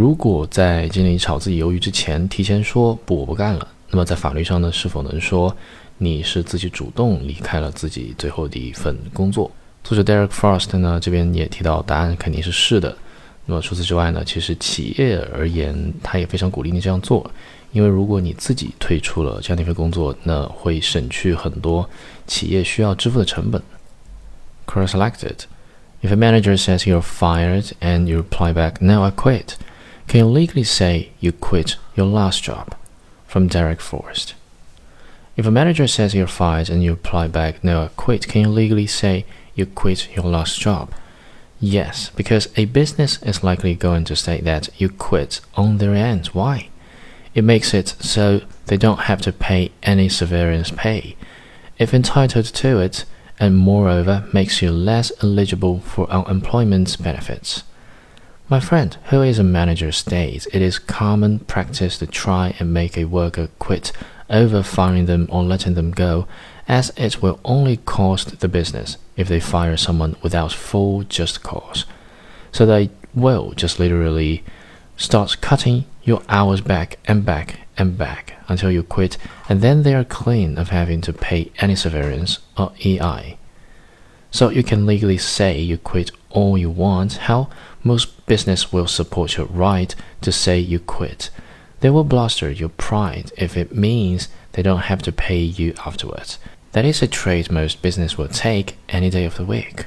如果在经理炒自己鱿鱼之前提前说不我不干了，那么在法律上呢，是否能说你是自己主动离开了自己最后的一份工作？作者 Derek Frost 呢这边也提到，答案肯定是是的。那么除此之外呢，其实企业而言，他也非常鼓励你这样做，因为如果你自己退出了这样的一份工作，那会省去很多企业需要支付的成本。Cross-selected. If a manager says you're fired and you reply back, "No, I quit," can you legally say you quit your last job? From Derek Forrest. If a manager says you're fired and you reply back, "No, I quit," can you legally say you quit your last job? Yes, because a business is likely going to say that you quit on their end. Why? It makes it so they don't have to pay any severance pay. If entitled to it, and moreover makes you less eligible for unemployment benefits. My friend, who is a manager, states it is common practice to try and make a worker quit over firing them or letting them go, as it will only cost the business if they fire someone without full just cause. So they will just literally start cutting your hours back and back and back until you quit, and then they are clean of having to pay any severance or EI. So you can legally say you quit all you want. How most business will support your right to say you quit. They will bluster your pride if it means they don't have to pay you afterwards. That is a trade most business will take any day of the week.